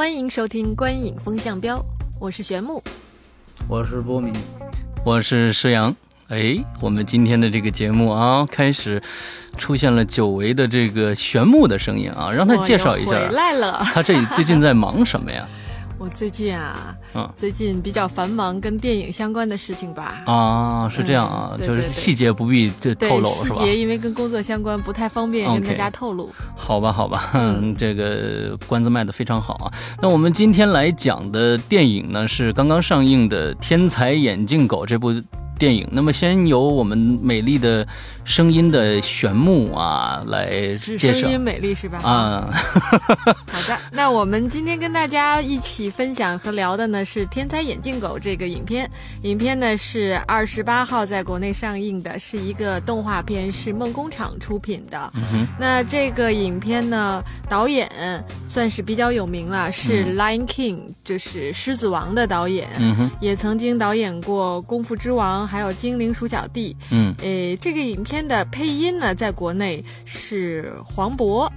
欢迎收听《观影风向标》，我是玄木。我是波米，我是施阳。哎，我们今天的这个节目啊，开始出现了久违的这个玄木的声音啊，让他介绍一下回来了。他这最近在忙什么呀？我最近啊，嗯最近比较繁忙，跟电影相关的事情吧。啊，是这样啊，就是细节不必这透露了是吧？细节因为跟工作相关，不太方便跟大家透露。好吧，好吧，嗯这个关子卖的非常好啊。那我们今天来讲的电影呢，是刚刚上映的《天才眼镜狗》这部电影。那么，先由我们美丽的声音的玄木啊来只介绍声音美丽是吧？啊。好的，那我们今天跟大家一起分享和聊的呢是《天才眼镜狗》这个影片。影片呢是二十八号在国内上映的，是一个动画片，是梦工厂出品的。嗯那这个影片呢，导演算是比较有名了，是《Lion King》，就是《狮子王》的导演。也曾经导演过《功夫之王》，还有《精灵鼠小弟》。嗯诶，这个影片的配音呢，在国内是黄渤，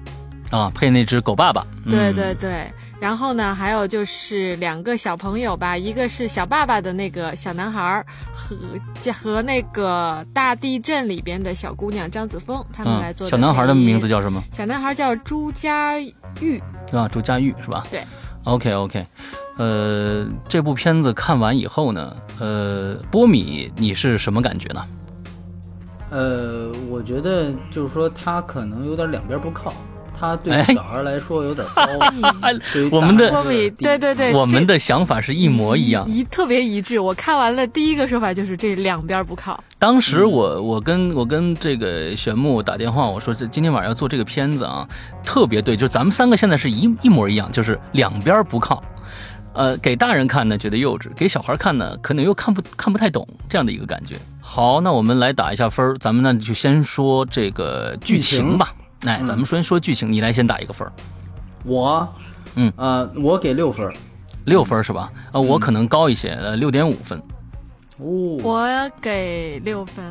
啊，配那只狗爸爸。嗯对对对。然后呢，还有就是两个小朋友吧，一个是小爸爸的那个小男孩儿，和和那个大地震里边的小姑娘张子枫，他们来嗯，做的小男孩的名字叫什么？小男孩叫朱佳玉，啊，朱佳玉是吧？对。OK OK，呃，这部片子看完以后呢，呃，波米你是什么感觉呢？呃，我觉得就是说他可能有点两边不靠，他对哎小孩来说有点高，我们的波米，对对对，我们的想法是一模一样。一特别一致。我看完了第一个说法就是这两边不靠，当时我我跟我跟这个玄木打电话，我说这今天晚上要做这个片子啊，特别对，就咱们三个现在是一一模一样，就是两边不靠。呃，给大人看呢觉得幼稚，给小孩看呢可能又看不看不太懂这样的一个感觉。好，那我们来打一下分儿，咱们呢就先说这个剧情吧。哎，咱们先说剧情，你来先打一个分儿，我，嗯呃，我给六分儿。六分是吧？呃，我可能高一些，呃，六点五分，哦，我给六分。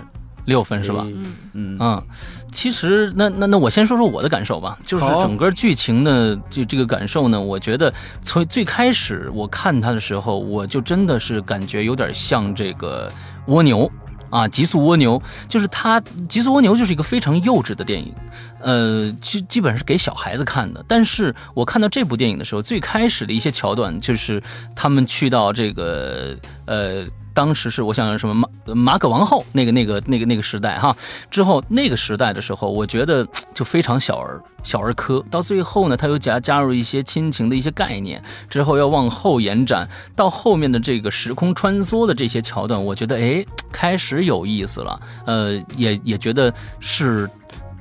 六分是吧？嗯。嗯。嗯，其实那那那我先说说我的感受吧，就是整个剧情的就这个感受呢，我觉得从最开始我看它的时候，我就真的是感觉有点像这个蜗牛。啊，极速蜗牛。就是它，极速蜗牛就是一个非常幼稚的电影，呃，基基本上是给小孩子看的。但是我看到这部电影的时候，最开始的一些桥段就是他们去到这个呃，当时是我想什么马马可王后那个那个那个那个时代哈，之后那个时代的时候，我觉得 就非常小儿小儿科。到最后呢，他又加加入一些亲情的一些概念，之后要往后延展到后面的这个时空穿梭的这些桥段，我觉得哎开始有意思了，呃，也也觉得是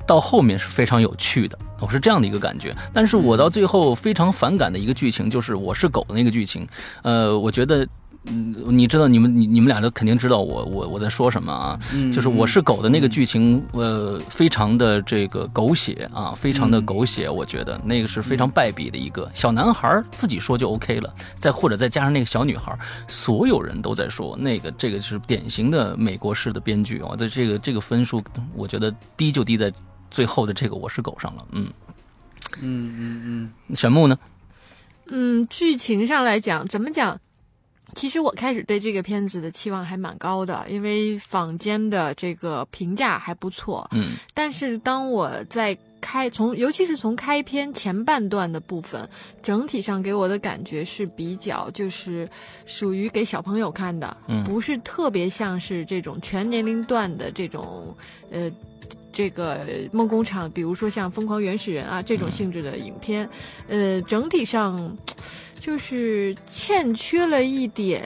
到后面是非常有趣的。我是这样的一个感觉，但是我到最后非常反感的一个剧情就是我是狗的那个剧情，呃，我觉得。嗯，你知道你们你你们俩都肯定知道我我我在说什么啊？嗯就是我是狗的那个剧情，呃，非常的这个狗血啊，非常的狗血，我觉得那个是非常败笔的一个小男孩自己说就 OK 了，再或者再加上那个小女孩，所有人都在说那个这个是典型的美国式的编剧，我的这个这个分数，我觉得低就低在最后的这个我是狗上了，嗯，嗯嗯嗯，玄木呢？嗯，剧情上来讲，怎么讲？其实我开始对这个片子的期望还蛮高的，因为坊间的这个评价还不错。嗯但是当我在开从，尤其是从开篇前半段的部分，整体上给我的感觉是比较就是属于给小朋友看的，嗯不是特别像是这种全年龄段的这种呃。这个梦工厂，比如说像《疯狂原始人》啊这种性质的影片，呃，整体上就是欠缺了一点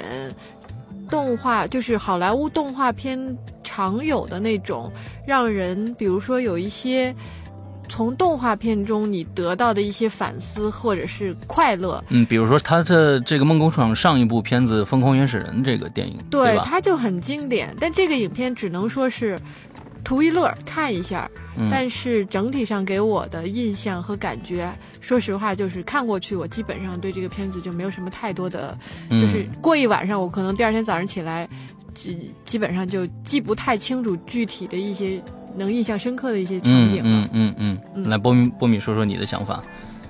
动画，就是好莱坞动画片常有的那种让人，比如说有一些从动画片中你得到的一些反思或者是快乐。嗯，比如说他的这个梦工厂上一部片子《疯狂原始人》这个电影，对吧？它就很经典，但这个影片只能说是图一乐，看一下。嗯但是整体上给我的印象和感觉，说实话，就是看过去，我基本上对这个片子就没有什么太多的，嗯就是过一晚上，我可能第二天早上起来，基基本上就记不太清楚具体的一些能印象深刻的一些场景了。嗯嗯嗯嗯，嗯来波米波米说说你的想法。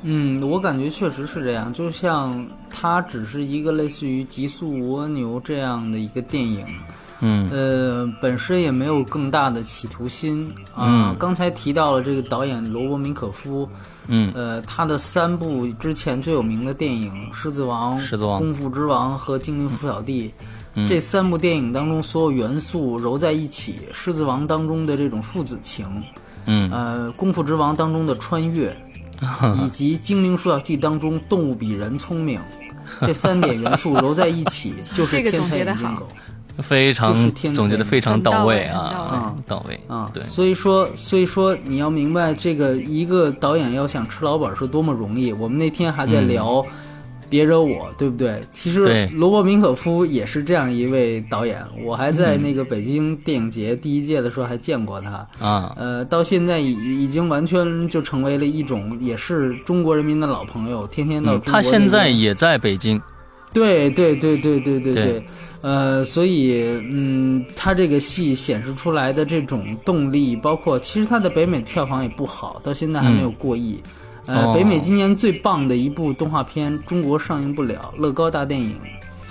嗯，我感觉确实是这样，就像它只是一个类似于《极速蜗牛》这样的一个电影，嗯。呃，本身也没有更大的企图心啊、嗯。刚才提到了这个导演罗伯·明可夫，嗯。呃，他的三部之前最有名的电影《狮子王》《狮子王功夫之王》和《精灵鼠小弟》嗯。这三部电影当中所有元素揉在一起，《狮子王》当中的这种父子情，嗯。呃，《功夫之王》当中的穿越，以及《精灵鼠小弟》当中动物比人聪明，这三点元素揉在一起就是 天才总结得好眼镜狗。非常总结的非常到位位很到位啊，到位啊，对，所以说，所以说你要明白，这个一个导演要想吃老本是多么容易。我们那天还在聊《别惹我》，对不对？其实罗伯·明可夫也是这样一位导演，我还嗯在那个北京电影节第一届的时候还见过他。啊，呃，到现在已已经完全就成为了一种，也是中国人民的老朋友，天天到嗯中国、他现在也在北京，对对对对对对对。呃，所以嗯，他这个戏显示出来的这种动力，包括其实他的北美票房也不好，到现在还没有过亿。呃，哦。北美今年最棒的一部动画片，中国上映不了，《乐高大电影》。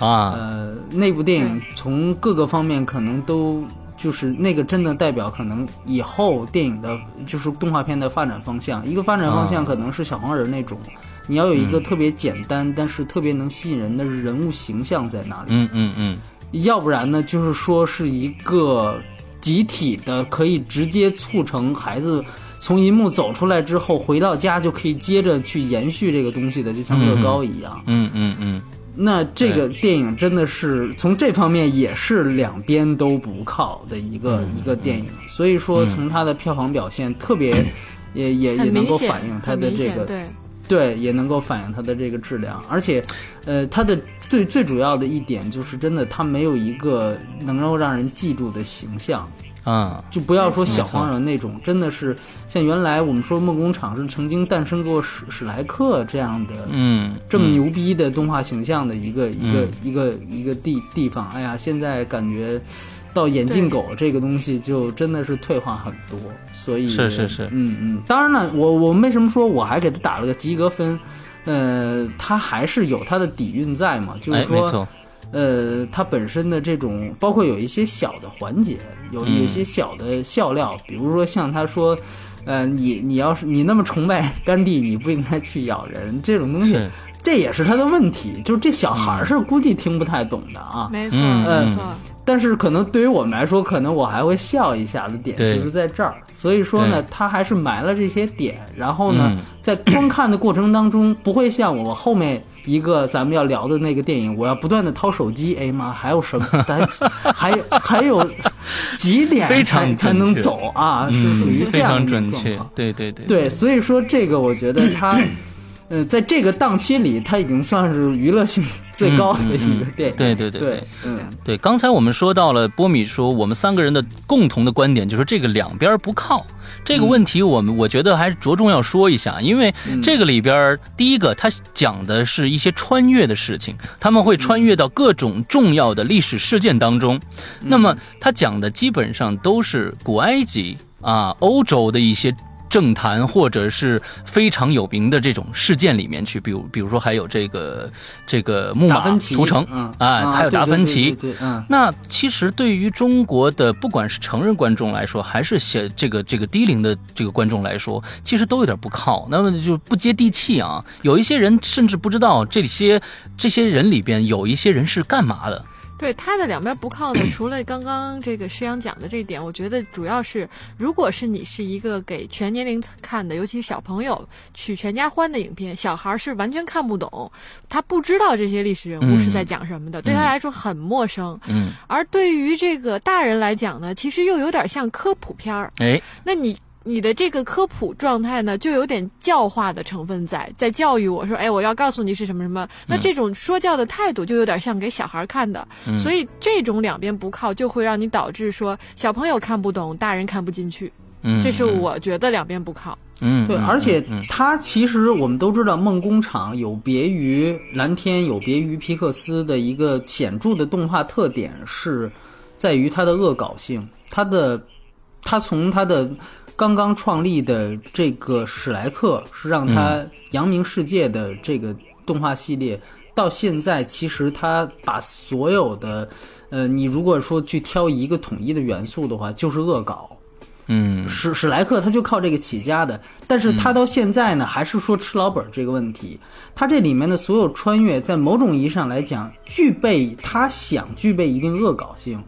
啊，呃，那部电影从各个方面可能都就是那个真的代表可能以后电影的就是动画片的发展方向。一个发展方向啊。可能是小黄人那种，你要有一个特别简单、但是特别能吸引人的人物形象在那里。嗯嗯嗯，要不然呢，就是说是一个集体的，可以直接促成孩子从银幕走出来之后，回到家就可以接着去延续这个东西的，就像乐高一样。嗯嗯嗯，那这个电影真的是从这方面也是两边都不靠的一个、嗯一个电影，所以说从它的票房表现特别。也也也能够反映它的这个显对，也能够反映它的这个质量，而且，呃，它的最最主要的一点就是，真的它没有一个能够让人记住的形象，啊，就不要说小黄人那种，真的是像原来我们说梦工厂是曾经诞生过史史莱克这样的，嗯，这么嗯牛逼的动画形象的一个、一个一个一个地地方，哎呀，现在感觉。到眼镜狗这个东西就真的是退化很多，所以是是是嗯嗯。当然了，我我为什么说我还给他打了个及格分？呃，他还是有他的底蕴在嘛，就是说，错，呃，他本身的这种，包括有一些小的环节，有嗯有一些小的笑料，比如说像他说，呃，你你要是你那么崇拜甘地，你不应该去咬人这种东西，这也是他的问题，就是这小孩儿是估计听不太懂的啊。没错，嗯没错。但是可能对于我们来说，可能我还会笑一下的点就是在这儿。所以说呢对，他还是埋了这些点，然后呢，嗯。在观看的过程当中，不会像我后面一个咱们要聊的那个电影，我要不断的掏手机，哎呀妈，还有什么？咱 还还有几点非常才才能走啊？是嗯属于这样的一个准确。状况，对对对，对，所以说这个我觉得它，呃，在这个档期里，它已经算是娱乐性 最高的一个电影。对对对对，嗯，对，刚才我们说到了波米说，我们三个人的共同的观点就是这个两边不靠。这个问题，我们我觉得还是着重要说一下，因为这个里边第一个它讲的是一些穿越的事情，他们会穿越到各种重要的历史事件当中，那么他讲的基本上都是古埃及啊、欧洲的一些。政坛或者是非常有名的这种事件里面去，比如比如说还有这个这个木马达芬奇屠城嗯啊，还有达芬奇，对对对对嗯。那其实对于中国的不管是成人观众来说，还是写这个这个低龄的这个观众来说，其实都有点不靠，那么就不接地气啊。有一些人甚至不知道这些这些人里边有一些人是干嘛的。对他的两边不靠呢，除了刚刚这个师阳讲的这一点，我觉得主要是，如果是你是一个给全年龄看的，尤其小朋友去全家欢的影片，小孩是完全看不懂，他不知道这些历史人物是在讲什么的，对他来说很陌生。嗯，而对于这个大人来讲呢，其实又有点像科普片儿。哎，那你你的这个科普状态呢，就有点教化的成分在，在教育我说，哎，我要告诉你是什么什么。那这种说教的态度就有点像给小孩看的，所以这种两边不靠，就会让你导致说小朋友看不懂，大人看不进去。嗯，这是我觉得两边不靠。嗯，对，嗯而且嗯它其实我们都知道，梦工厂有别于蓝天，有别于皮克斯的一个显著的动画特点是，在于它的恶搞性。它的，它从它的刚刚创立的这个史莱克是让他扬名世界的这个动画系列，到现在其实他把所有的，呃，你如果说去挑一个统一的元素的话，就是恶搞。嗯史史莱克他就靠这个起家的，但是他到现在呢，还是说吃老本儿这个问题。他这里面的所有穿越，在某种意义上来讲，具备他想具备一定恶搞性。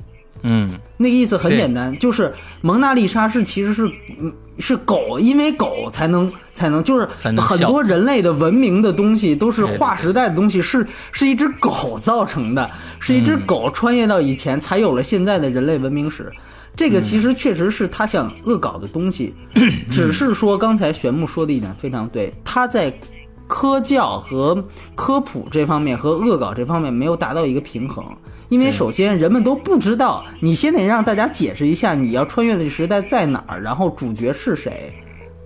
嗯。那个意思很简单，就是蒙娜丽莎是其实是嗯是狗，因为狗才能才能就是很多人类的文明的东西都是划时代的东西，是是一只狗造成的，是一只嗯狗穿越到以前才有了现在的人类文明史。这嗯个其实确实是他想恶搞的东西，只是说刚才玄木说的一点非常对，他在科教和科普这方面和恶搞这方面没有达到一个平衡。因为首先人们都不知道，你先得让大家解释一下你要穿越的时代在哪儿，然后主角是谁，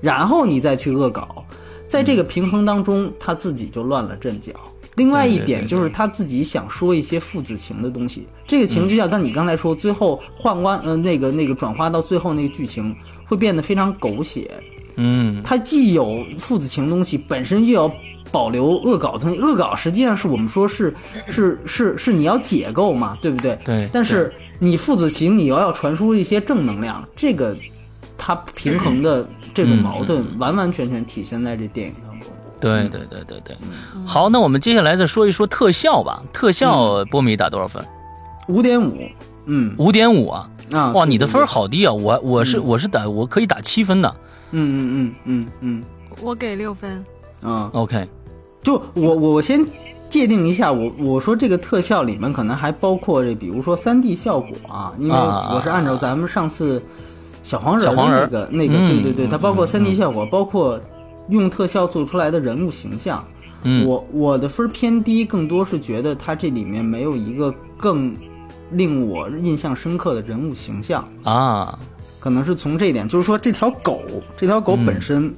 然后你再去恶搞。在这个平衡当中，他自己就乱了阵脚。另外一点就是他自己想说一些父子情的东西，这个情就像刚你刚才说，最后宦官呃那个那个转化到最后那个剧情会变得非常狗血。嗯它既有父子情东西，本身又要保留恶搞的东西。恶搞实际上是我们说是是是是你要解构嘛，对不对？对但是你父子情，你又要传输一些正能量，这个它平衡的这种矛盾，完完全全体现在这电影当中。对对对对对。好，那我们接下来再说一说特效吧。特效波米打多少分？五点五，嗯五点五啊！啊，哇，你的分好低啊！我我是我是打我可以打七分的。对嗯嗯嗯嗯。我给六分。嗯啊，OK，就我我我先界定一下，我我说这个特效里面可能还包括这，比如说三 D 效果啊，因为啊我是按照咱们上次小黄人那个那个，嗯对对对，它包括嗯三 D 效果，包括用特效做出来的人物形象。嗯。我我的分儿偏低，更多是觉得它这里面没有一个更令我印象深刻的人物形象。啊，可能是从这一点，就是说这条狗，这条狗嗯。本身，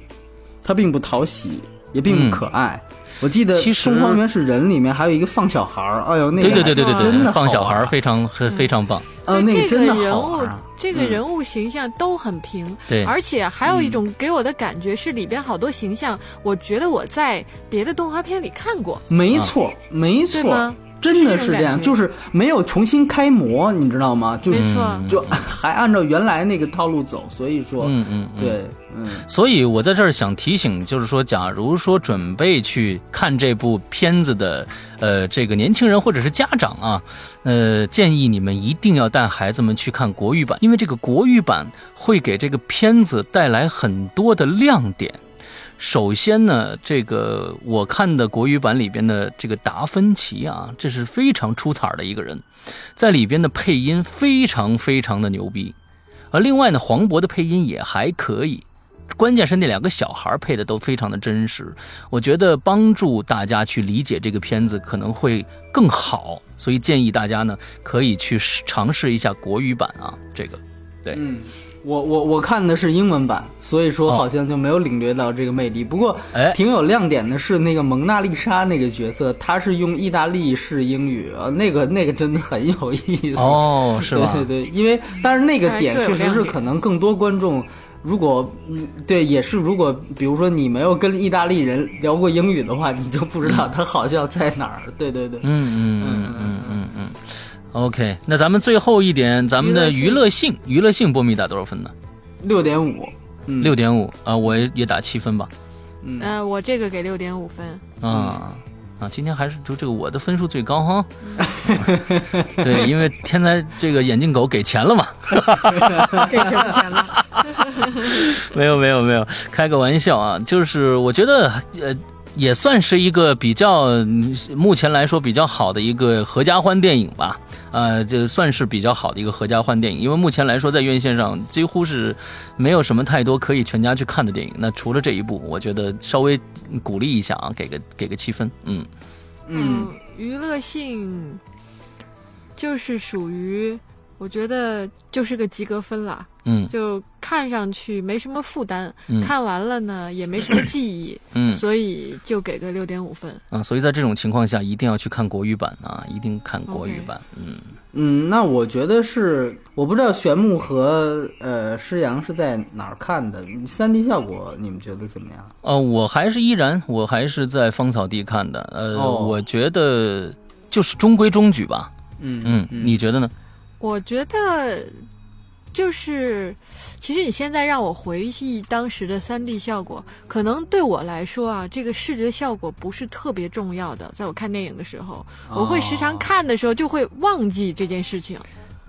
它并不讨喜，也并不可爱。我记得其实《疯狂原始人》里面还有一个放小孩儿，哎呦，那个对对对对对对，放小孩儿儿，非常非非常棒。呃，那个真的人物好玩啊。这个人物形象都很平，对。而且还有一种给我的感觉是里边好多形象，我觉得我在别的动画片里看过，没错，没错。对吗，真的是这样，就是没有重新开模，你知道吗？就没错嗯就 还按照原来那个套路走，所以说，嗯嗯，嗯。对，嗯所以我在这儿想提醒，就是说，假如说准备去看这部片子的，呃，这个年轻人或者是家长啊，呃，建议你们一定要带孩子们去看国语版，因为这个国语版会给这个片子带来很多的亮点。首先呢，这个我看的国语版里边的这个达芬奇啊，这是非常出彩的一个人，在里边的配音非常非常的牛逼，而另外呢，黄渤的配音也还可以。关键是那两个小孩配的都非常的真实，我觉得帮助大家去理解这个片子可能会更好，所以建议大家呢可以去尝试一下国语版啊，这个对嗯。我我我看的是英文版，所以说哦好像就没有领略到这个魅力。不过，哎挺有亮点的是那个蒙娜丽莎那个角色，她是用意大利式英语啊，那个那个真的很有意思。哦，是吧？对对对，因为但是那个点确实是可能更多观众，如果嗯对也是如果比如说你没有跟意大利人聊过英语的话，你就不知道他好笑在哪儿。对对对，嗯嗯嗯。OK，那咱们最后一点，咱们的娱娱乐乐性，娱乐性波米打多少分呢？六点五，嗯，六点五啊，我也打七分吧。嗯呃，我这个给六点五分。啊啊，今天还是就这个我的分数最高哈。对，因为天才这个眼镜狗给钱了嘛。给什么钱了？没有没有没有，开个玩笑啊，就是我觉得呃。也算是一个比较目前来说比较好的一个合家欢电影吧。呃，这算是比较好的一个合家欢电影，因为目前来说在院线上几乎是没有什么太多可以全家去看的电影。那除了这一部，我觉得稍微鼓励一下啊，给个给个七分。嗯嗯，娱乐性就是属于，我觉得就是个及格分了，嗯就看上去没什么负担，嗯看完了呢也没什么记忆，嗯所以就给个六点五分。啊，所以在这种情况下，一定要去看国语版啊，一定看国语版。嗯嗯，那我觉得是，我不知道玄牧和呃施阳是在哪儿看的，三 D 效果你们觉得怎么样？呃，我还是依然，我还是在芳草地看的。呃，哦我觉得就是中规中矩吧。嗯嗯，你觉得呢？我觉得就是，其实你现在让我回忆当时的三 D 效果，可能对我来说啊，这个视觉效果不是特别重要的。在我看电影的时候，我会时常看的时候就会忘记这件事情。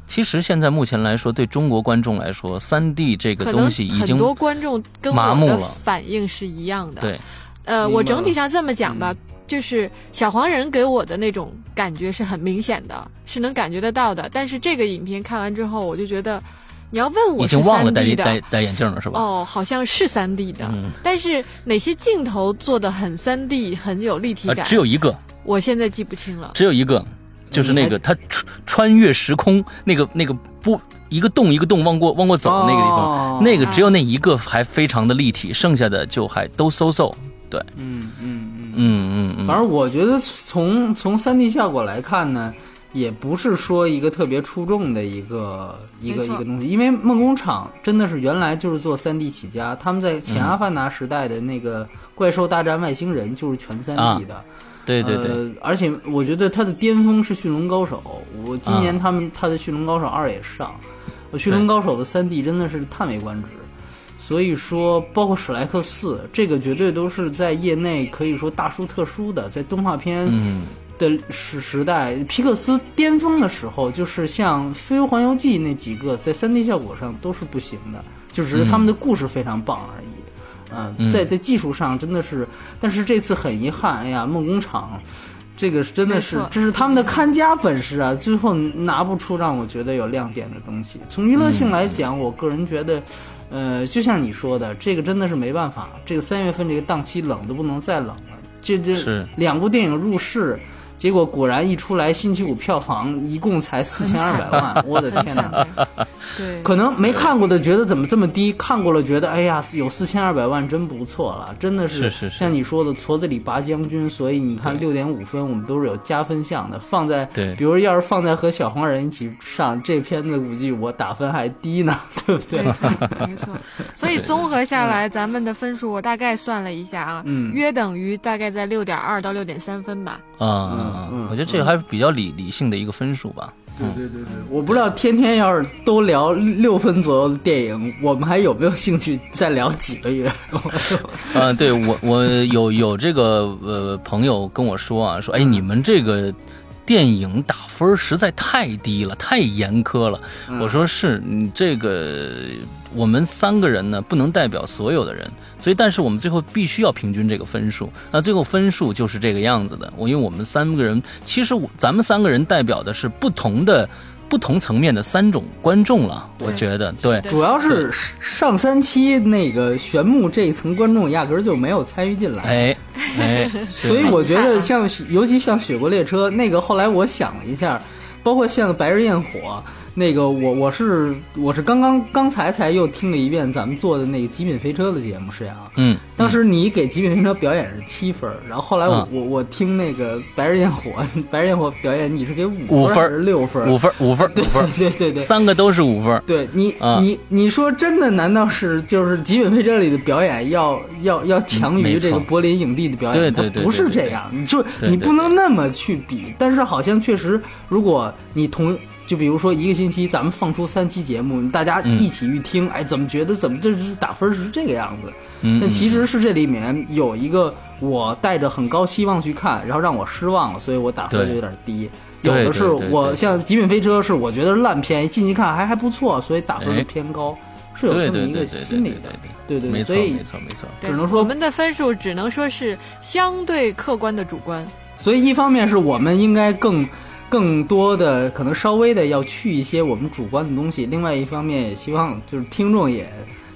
其实现在目前来说，对中国观众来说，三 D 这个东西已经很多观众跟我木了反应是一样的。对，呃，我整体上这么讲吧，就是小黄人给我的那种感觉是很明显的，是能感觉得到的。但是这个影片看完之后，我就觉得，你要问我已经忘了戴 3D 的。戴戴眼镜了，是吧？哦，好像是三 D 的，嗯，但是哪些镜头做的很三 D，很有立体呃，感？只有一个，我现在记不清了。只有一个，就是那个他穿穿越时空那个那个不一个洞一个洞往过往过走那个地方，哦那个只有那一个还非常的立体，剩下的就还都嗖嗖。对，嗯嗯嗯，嗯嗯嗯，反正我觉得从从三 D 效果来看呢，也不是说一个特别出众的一个一个一个东西，因为梦工厂真的是原来就是做三 D 起家，他们在前阿凡达时代的那个怪兽大战外星人就是全三 D 的。对对对，呃，而且我觉得它的巅峰是《驯龙高手》，我今年啊他们他的《驯龙高手二》也上，呃《驯龙高手》的三 D 真的是叹为观止。所以说，包括史莱克四，这个绝对都是在业内可以说大书特书的，在动画片嗯的时时代，皮克斯巅峰的时候，就是像《飞游环游记》那几个，在 3D 效果上都是不行的，就只是他们的故事非常棒而已。嗯、嗯在在技术上真的是，但是这次很遗憾，哎呀，梦工厂。这个真的是，这是他们的看家本事啊！最后拿不出让我觉得有亮点的东西。从娱乐性来讲，我个人觉得，呃，就像你说的，这个真的是没办法。这个三月份这个档期冷的不能再冷了，这这是两部电影入市，结果果然一出来，星期五票房一共才四千二百万，我的天哪！对，可能没看过的觉得怎么这么低，看过了觉得哎呀有四千二百万真不错了，真的是是是像你说的矬子里拔将军，所以你看对六点五分我们都是有加分项的，放在对比如要是放在和小黄人一起上这片子，估计我打分还低呢，对不对没？错，没错。所以综合下来，咱们的分数我大概算了一下啊，嗯约等于大概在六点二到六点三分吧。啊啊啊嗯！我觉得这个还是比较理理性的一个分数吧。对对对对，我不知道天天要是都聊六分左右的电影，我们还有没有兴趣再聊几个月？呃，对我我有有这个呃朋友跟我说啊，说哎你们这个电影打分实在太低了，太严苛了。我说是你这个我们三个人呢不能代表所有的人，所以但是我们最后必须要平均这个分数。那最后分数就是这个样子的。我因为我们三个人，其实我咱们三个人代表的是不同的不同层面的三种观众了，我觉得对。主要是上三期那个玄牧这一层观众压根儿就没有参与进来，哎哎，所以我觉得像尤其像《雪国列车》那个，后来我想了一下，包括像《白日焰火》那个，我我是我是刚刚刚才才又听了一遍咱们做的那个《极品飞车》的节目，是呀。嗯，当时你给《极品飞车》表演是七分儿，然后后来我、嗯我我听那个《白日焰火》，《白日焰火》表演你是给五五分六分儿？五分 五分五分，对对对。三个都是五分。对你，啊你你说真的？难道是就是《极品飞车》里的表演要要要强于这个柏林影帝的表演？对对对不是对对这样。你就对对你不能那么去比。但是好像确实，如果你同就比如说一个星期咱们放出三期节目，大家嗯一起去听，哎，怎么觉得怎么这是打分是这个样子？嗯，但其嗯实是这里面有一个我带着很高希望去看，然后让我失望了，所以我打分就有点低。有的是对对对我像《极品飞车》是我觉得烂片，一进去看还还不错，所以打分哎就偏高。是有这么一个对对对心理的，对对，没错所以没错没错。对只能说我们的分数只能说是相对客观的主观。所以一方面是我们应该更更多的可能稍微的要去一些我们主观的东西，另外一方面也希望就是听众也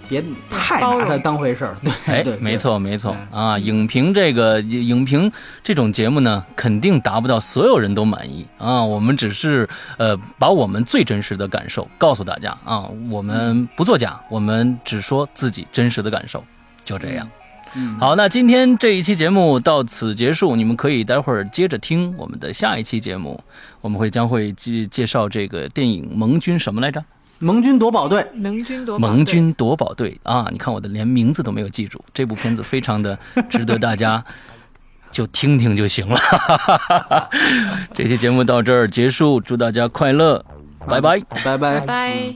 别太拿它当回事儿，对哎对，，没错没错嗯啊！影评这个影评这种节目呢，肯定达不到所有人都满意啊。我们只是呃，把我们最真实的感受告诉大家啊。我们不作假，我们只说自己真实的感受，就这样。嗯，好，那今天这一期节目到此结束，你们可以待会儿接着听我们的下一期节目，我们会将会介介绍这个电影《盟军》什么来着？盟军夺宝队，盟军夺宝队盟军夺宝队啊！你看我的连名字都没有记住，这部片子非常的值得大家就听听就行了。这期节目到这儿结束，祝大家快乐，拜拜。拜拜拜拜。